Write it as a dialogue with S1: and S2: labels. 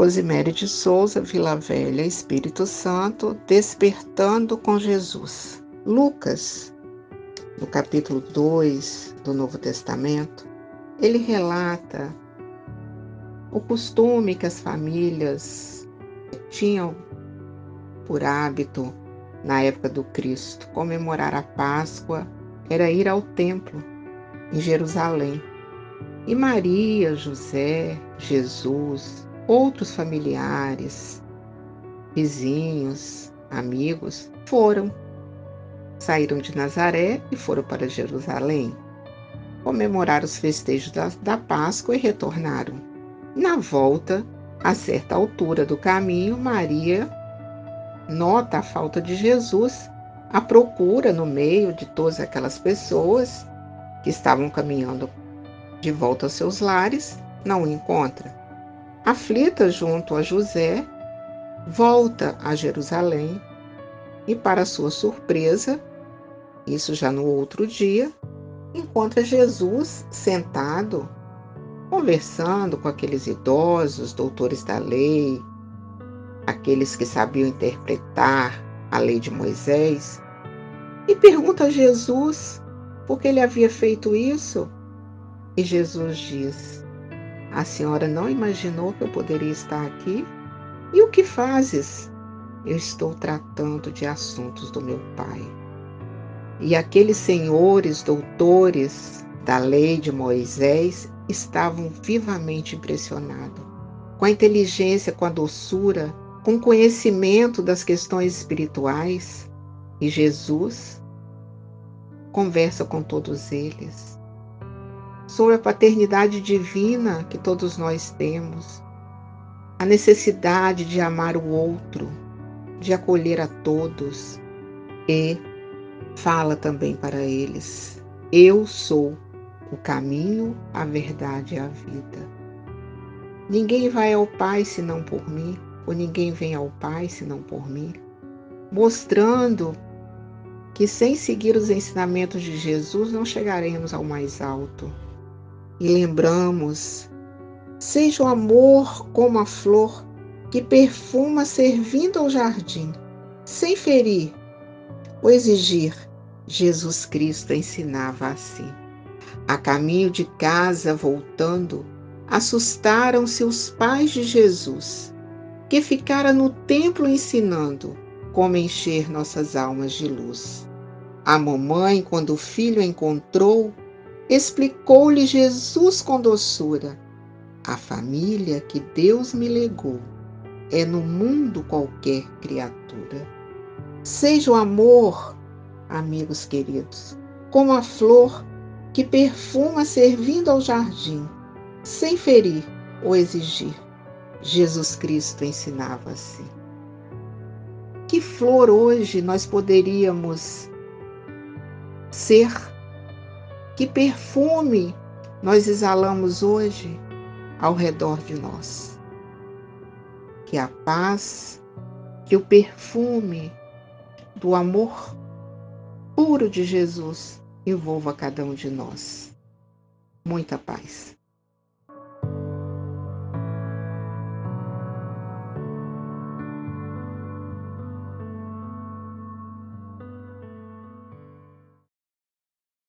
S1: Rosemary de Souza, Vila Velha, Espírito Santo, Despertando com Jesus. Lucas, no capítulo 2 do Novo Testamento, ele relata o costume que as famílias tinham por hábito na época do Cristo comemorar a Páscoa era ir ao templo em Jerusalém. E Maria, José, Jesus, outros familiares, vizinhos, amigos foram. Saíram de Nazaré e foram para Jerusalém. Comemoraram os festejos da, da Páscoa e retornaram. Na volta, a certa altura do caminho, Maria nota a falta de Jesus, a procura no meio de todas aquelas pessoas que estavam caminhando de volta aos seus lares, não o encontra. Aflita junto a José, volta a Jerusalém e, para sua surpresa, isso já no outro dia, encontra Jesus sentado, conversando com aqueles idosos, doutores da lei, aqueles que sabiam interpretar a lei de Moisés, e pergunta a Jesus por que ele havia feito isso. E Jesus diz: A senhora não imaginou que eu poderia estar aqui? E o que fazes? Eu estou tratando de assuntos do meu pai. E aqueles senhores, doutores da lei de Moisés estavam vivamente impressionados com a inteligência, com a doçura, com o conhecimento das questões espirituais. E Jesus conversa com todos eles sobre a paternidade divina que todos nós temos, a necessidade de amar o outro, de acolher a todos e fala também para eles: Eu sou o caminho, a verdade e a vida. Ninguém vai ao Pai senão por mim, ou ninguém vem ao Pai senão por mim, mostrando que sem seguir os ensinamentos de Jesus não chegaremos ao mais alto. E lembramos: seja o amor como a flor que perfuma servindo ao jardim, sem ferir ou exigir. Jesus Cristo ensinava assim. A caminho de casa, voltando, assustaram-se os pais de Jesus, que ficara no templo ensinando como encher nossas almas de luz. A mamãe, quando o filho encontrou, explicou-lhe Jesus com doçura: A família que Deus me legou é no mundo qualquer criatura. Seja o amor, amigos queridos, como a flor que perfuma servindo ao jardim, sem ferir ou exigir. Jesus Cristo ensinava assim. Que flor hoje nós poderíamos ser? Que perfume nós exalamos hoje ao redor de nós? Que a paz, que o perfume do amor puro de Jesus envolva cada um de nós. Muita paz.